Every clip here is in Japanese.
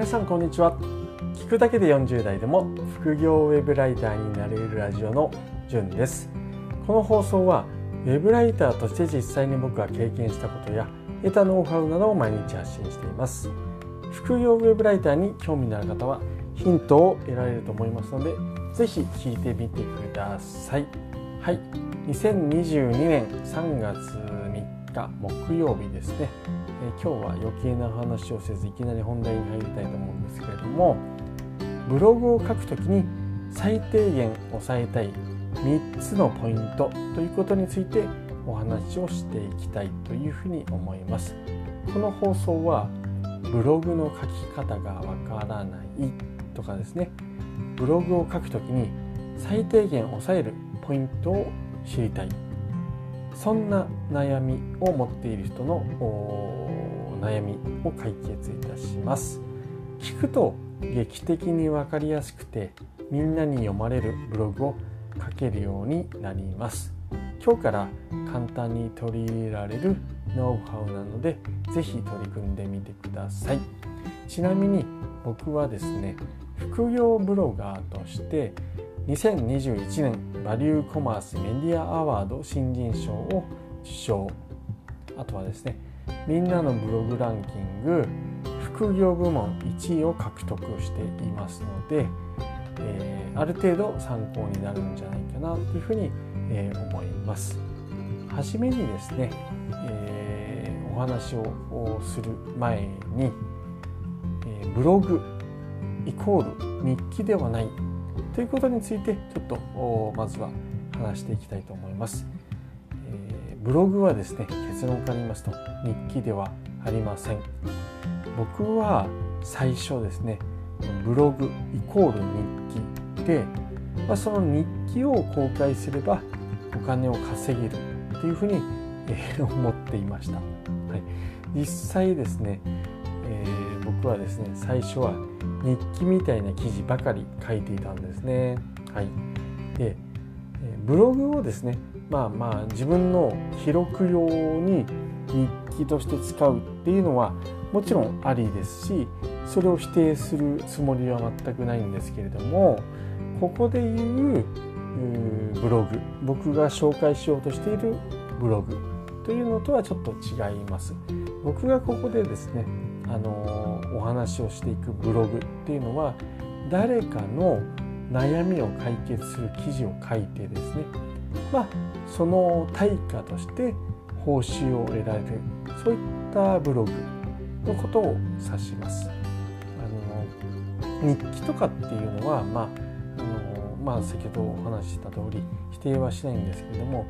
皆さんこんにちは。聞くだけで40代でも副業ウェブライターになれるラジオのじゅんです。この放送はウェブライターとして実際に僕が経験したことや得たノウハウなどを毎日発信しています。副業ウェブライターに興味のある方はヒントを得られると思いますのでぜひ聞いてみてください。はい。2022年3月3日木曜日ですね。え今日は余計な話をせずいきなり本題に入りたいと思うんですけれどもブログを書くときに最低限押さえたい3つのポイントということについてお話をしていきたいというふうに思います。この放送はブログの書き方がわからないとかですね。ブログを書くときに最低限押さえるポイントを知りたい。そんな悩みを持っている人の悩みを解決いたします。聞くと劇的に分かりやすくてみんなに読まれるブログを書けるようになります。今日から簡単に取り入れられるノウハウなので是非取り組んでみてください。ちなみに僕はですね副業ブロガーとして2021年バリューコマースメディアアワード新人賞を受賞。あとはですねみんなのブログランキング副業部門1位を獲得していますので、えー、ある程度参考になるんじゃないかなというふうに、えー、思います。はじめにですね、えー、お話をする前に、えブログイコール日記ではないということについてちょっとまずは話していきたいと思います。えー、ブログはですね結論から言いますと日記ではありません。僕は最初ですねブログイコール日記で、まあ、その日記を公開すればお金を稼げるというふうに、えー、思っていました。はい、実際ですね、えー、僕はですね最初は日記みたいな記事ばかり書いていたんですね。はい、でブログをですねまあまあ自分の記録用に日記として使うっていうのはもちろんありですしそれを否定するつもりは全くないんですけれどもここでいうブログ僕が紹介しようとしているブログというのとはちょっと違います。僕がここでですねあのお話をしていくブログっていうのは誰かの悩みを解決する記事を書いてですねまあその対価として報酬を得られるそういったブログのことを指します。あの日記とかっていうのは、まああのまあ、先ほどお話しした通り否定はしないんですけれども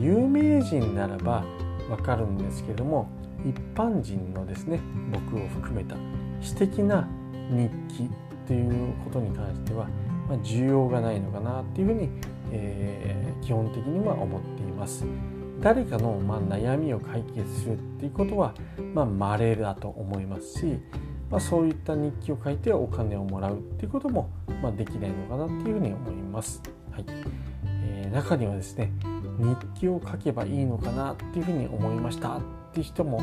有名人ならばわかるんですけども一般人のですね僕を含めた私的な日記ということに関しては、まあ、需要がないのかなっていうふうに、えー、基本的には思っています。誰かの、まあ、悩みを解決するっていうことは、まあ、稀だと思いますし、まあ、そういった日記を書いてお金をもらうっていうことも、まあ、できないのかなっていうふうに思います。はいえー、中にはですね日記を書けばいいのかなっていうふうに思いましたって人も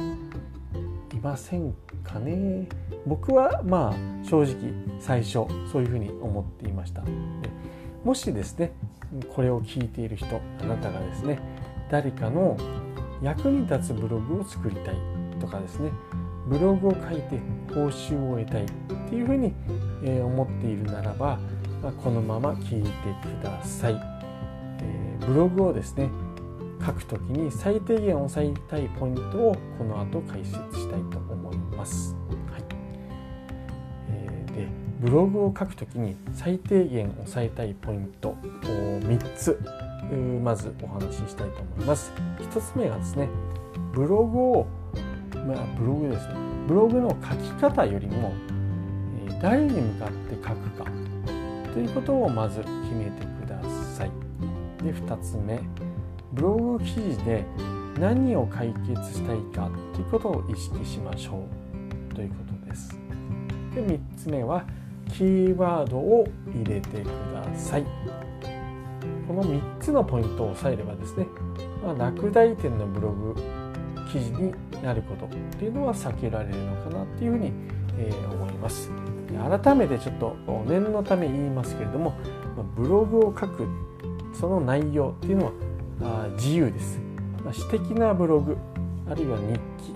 いませんかね僕はまあ正直最初そういうふうに思っていましたもしですねこれを聞いている人あなたがですね誰かの役に立つブログを作りたいとかですねブログを書いて報酬を得たいっていうふうに思っているならばこのまま聞いてください。ブログをですね書くときに最低限押さえたいポイントをこの後解説したいと思います。はいえー、でブログを書くときに最低限押さえたいポイントを3つまずお話ししたいと思います。1つ目がですねブログをまあブログですねブログの書き方よりも誰に向かって書くかということをまず決めてく。で2つ目ブログ記事で何を解決したいかということを意識しましょうということです。で3つ目はキーワードを入れてください。この3つのポイントを押さえればですね、まあ、落第点のブログ記事になることっていうのは避けられるのかなっていうふうにえ思います改めてちょっと念のため言いますけれどもブログを書くその内容っていうのは自由です。私的なブログあるいは日記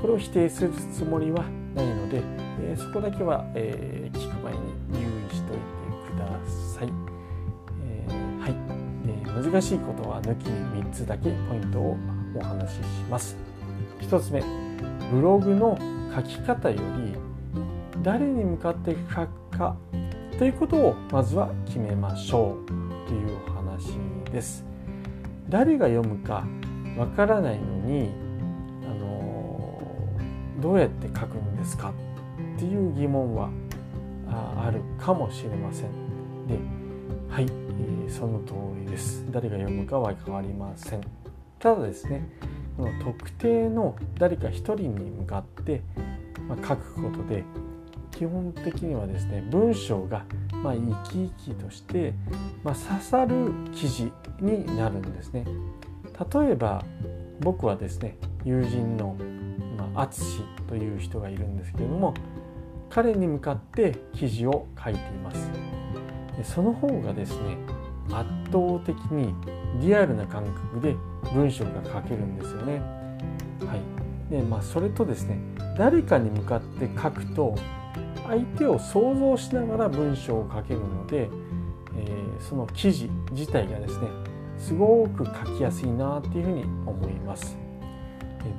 これを否定するつもりはないので、えそこだけは、え聞く前に留意しておいてください、えー、はい。で難しいことは抜きに3つだけポイントをお話しします。1つ目ブログの書き方より誰に向かって書くかということをまずは決めましょうというお話です。誰が読むかわからないのにあのどうやって書くんですかっていう疑問はあるかもしれません。ではい、えー、その通りです。誰が読むかは変わりません。ただですねこの特定の誰か一人に向かって、ま、書くことで基本的にはですね文章がまあ生き生きとして、まあ、刺さる記事になるんですね。例えば僕はですね友人の淳、まあ、という人がいるんですけれども彼に向かって記事を書いています。でその方がですね圧倒的にリアルな感覚で文章が書けるんですよね。はい、でまあそれとですね誰かに向かって書くと相手を想像しながら文章を書けるので、えー、その記事自体がですねすごく書きやすいなっていうふうに思います。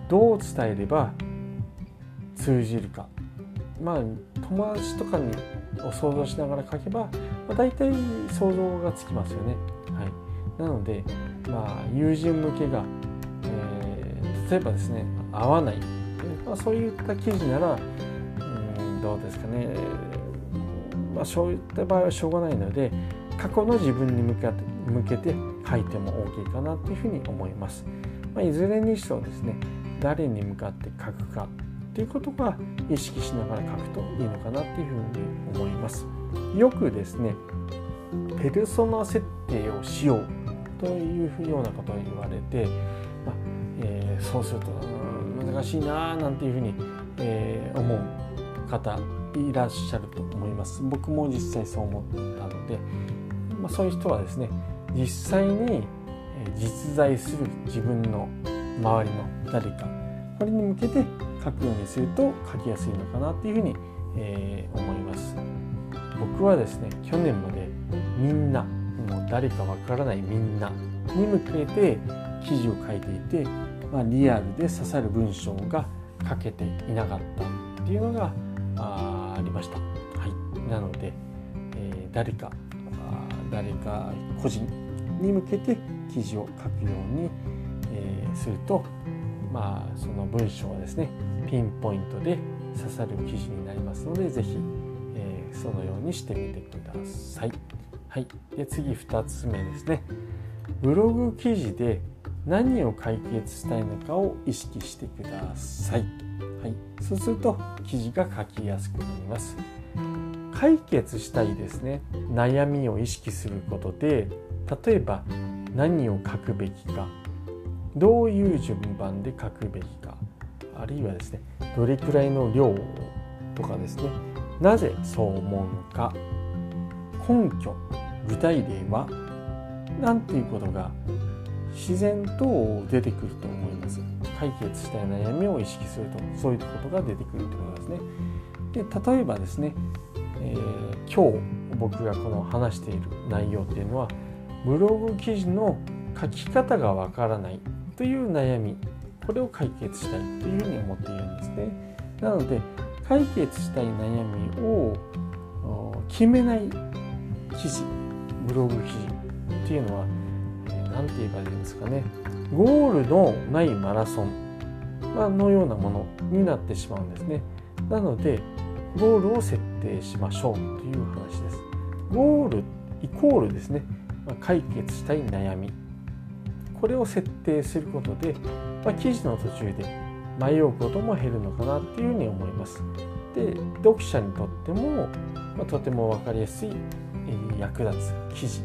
どう伝えれば通じるかまあ友達とかにを想像しながら書けば、まあ、大体想像がつきますよね。はい、なので、まあ、友人向けが、えー、例えばですね合わない、まあ、そういった記事ならどうですかね、まあ、そういった場合はしょうがないので過去の自分に向けて向けて書いても OK かなというふうに思います。まあ、いずれにしろですね誰に向かって書くかということは意識しながら書くといいのかなっていうふうに思います。よくですねペルソナ設定をしようというようなことを言われて、まあえー、そうすると難しいななんていうふうに、えー、思う方いらっしゃると思います。僕も実際そう思ったので、まあ、そういう人はですね実際に実在する自分の周りの誰かこれに向けて書くようにすると書きやすいのかなっていうふうに、えー、思います僕はですね去年までみんなもう誰かわからないみんなに向けて記事を書いていて、まあ、リアルで刺さる文章が書けていなかったっていうのがありました、はい、なので、えー、誰か誰か個人に向けて記事を書くように、えー、するとまあその文章はですねピンポイントで刺さる記事になりますので是非、えー、そのようにしてみてください。はい、で次2つ目ですね。ブログ記事で何を解決したいのかを意識してください。はい、そうすると記事が書きやすくなります。解決したいですね。悩みを意識することで例えば何を書くべきか。どういう順番で書くべきか。あるいはですねどれくらいの量とかですね。なぜそう思うのか。根拠具体例はなんていうことが自然と出てくると思います。解決したい悩みを意識するとそういうことが出てくるということですねで例えばですね、えー、今日僕がこの話している内容っていうのはブログ記事の書き方がわからないという悩みこれを解決したいというふうに思っているんですね。なので解決したい悩みを決めない記事ブログ記事っていうのは何、て言えばいいんですかねゴールのないマラソンのようなものになってしまうんですね。なのでゴールを設定しましょうという話です。ゴールイコールですね解決したい悩みこれを設定することで、まあ、記事の途中で迷うことも減るのかなっていうふうに思います。で読者にとっても、まあ、とても分かりやすい、え役立つ記事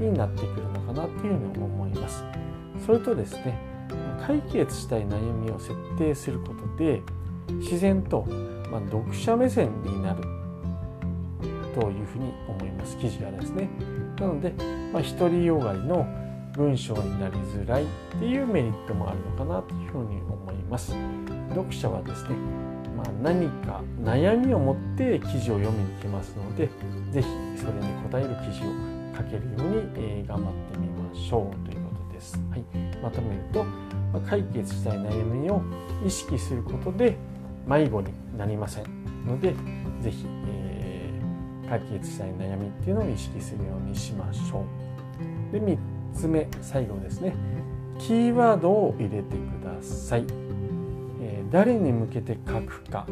になってくるのかなっていうふうに思います。それとですね解決したい悩みを設定することで自然とまあ、読者目線になる。というふうに思います。記事がですね。なので、まあ、独りよがりの文章になりづらい。っていうメリットもあるのかなというふうに思います。読者はですね、まあ、何か悩みを持って記事を読みに来ますので是非それに答える記事を書けるように、えー、頑張ってみましょうということです、はい、まとめると、まあ、解決したい悩みを意識することで迷子になりませんので是非、えー、解決したい悩みっていうのを意識するようにしましょう。で3つ目最後ですね。キーワードを入れてください、えー、誰に向けて書くか。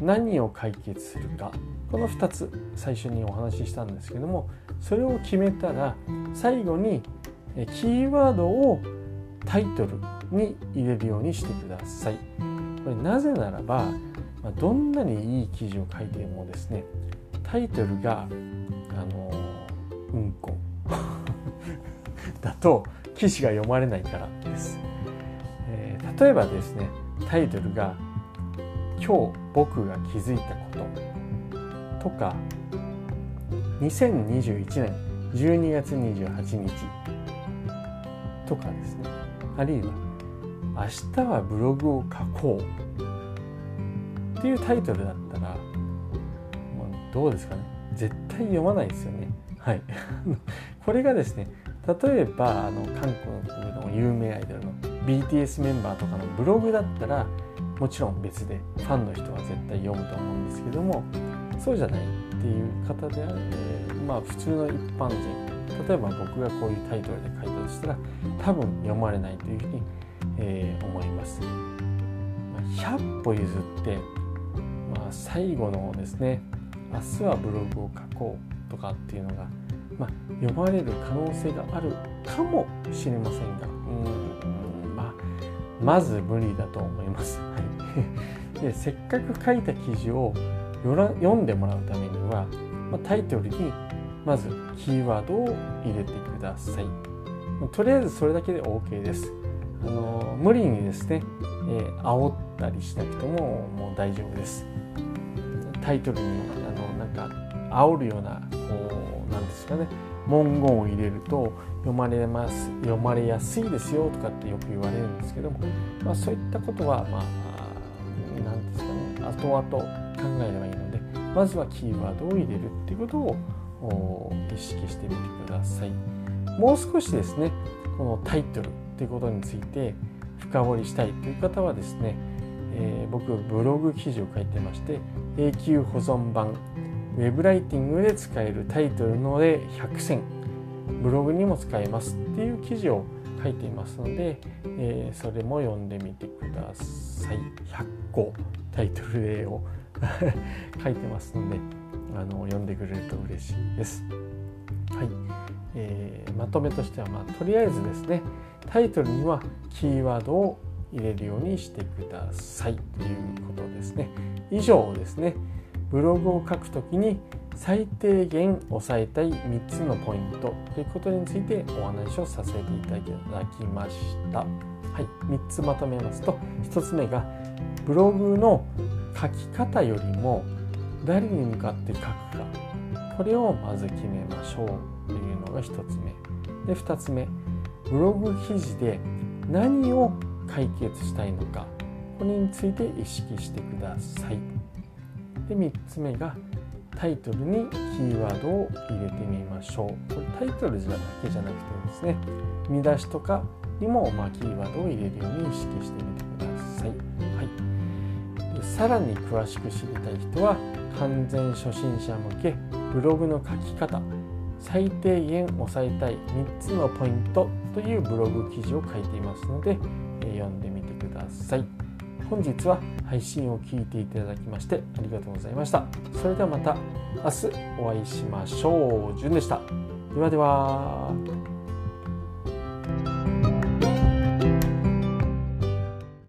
何を解決するか。この2つ最初にお話ししたんですけどもそれを決めたら最後にキーワードをタイトルに入れるようにしてください。これなぜならばどんなにいい記事を書いてもですねタイトルがあのうんこ だと記事が読まれないからです、えー、例えばですねタイトルが「今日僕が気づいたこと」とか2021年12月28日とかですね。あるいは明日はブログを書こうっていうタイトルだったらもうどうですかね。絶対読まないですよね。はい。これがですね例えばあの韓国の有名アイドルの BTS メンバーとかのブログだったらもちろん別でファンの人は絶対読むと思うんですけどもそうじゃない。っていう方であれまあ普通の一般人例えば僕がこういうタイトルで書いたとしたら多分読まれないというふうにえー、思います。100歩譲って、まあ、最後のですね明日はブログを書こうとかっていうのが、まあ、読まれる可能性があるかもしれませんがうん、まあ、まず無理だと思います。はい、でせっかく書いた記事を読んでもらうためには、ま、タイトルにまずキーワードを入れてください。とりあえずそれだけで OK です。あの無理にですね、えー、煽ったりしなくてももう大丈夫ですタイトルにあのなんか煽るようなこうなんですかね文言を入れると読まれます読まれやすいですよとかってよく言われるんですけども、まあ、そういったことはまあ何ですかね後々えればいいのでまずはキーワードを入れるっていうことを意識してみてください。もう少しですねこのタイトルということについて深掘りしたいという方はですね、えー、僕ブログ記事を書いてまして永久保存版ウェブライティングで使えるタイトルので100選ブログにも使えますっていう記事を書いていますので、えー、それも読んでみてください。100個タイトル例を 書いてますのであの読んでくれると嬉しいです。はいえー、まとめとしては、まあ、とりあえずですねタイトルにはキーワードを入れるようにしてくださいということですね。以上ですね、ブログを書くときに最低限押さえたい3つのポイントということについてお話をさせていただきました。はい、3つまとめますと1つ目がブログの書き方よりも誰に向かって書くか。これをまず決めましょうというのが1つ目。で2つ目。ブログ記事で何を解決したいのか。これについて意識してください。で3つ目がタイトルにキーワードを入れてみましょう。これタイトルだけじゃなくてですね見出しとかにもまキーワードを入れるように意識してみてください、さらに詳しく知りたい人は完全初心者向けブログの書き方最低限押さえたい3つのポイントというブログ記事を書いていますので、読んでみてください。本日は配信を聞いていただきましてありがとうございました。それではまた明日お会いしましょう。じゅんでした。ではでは。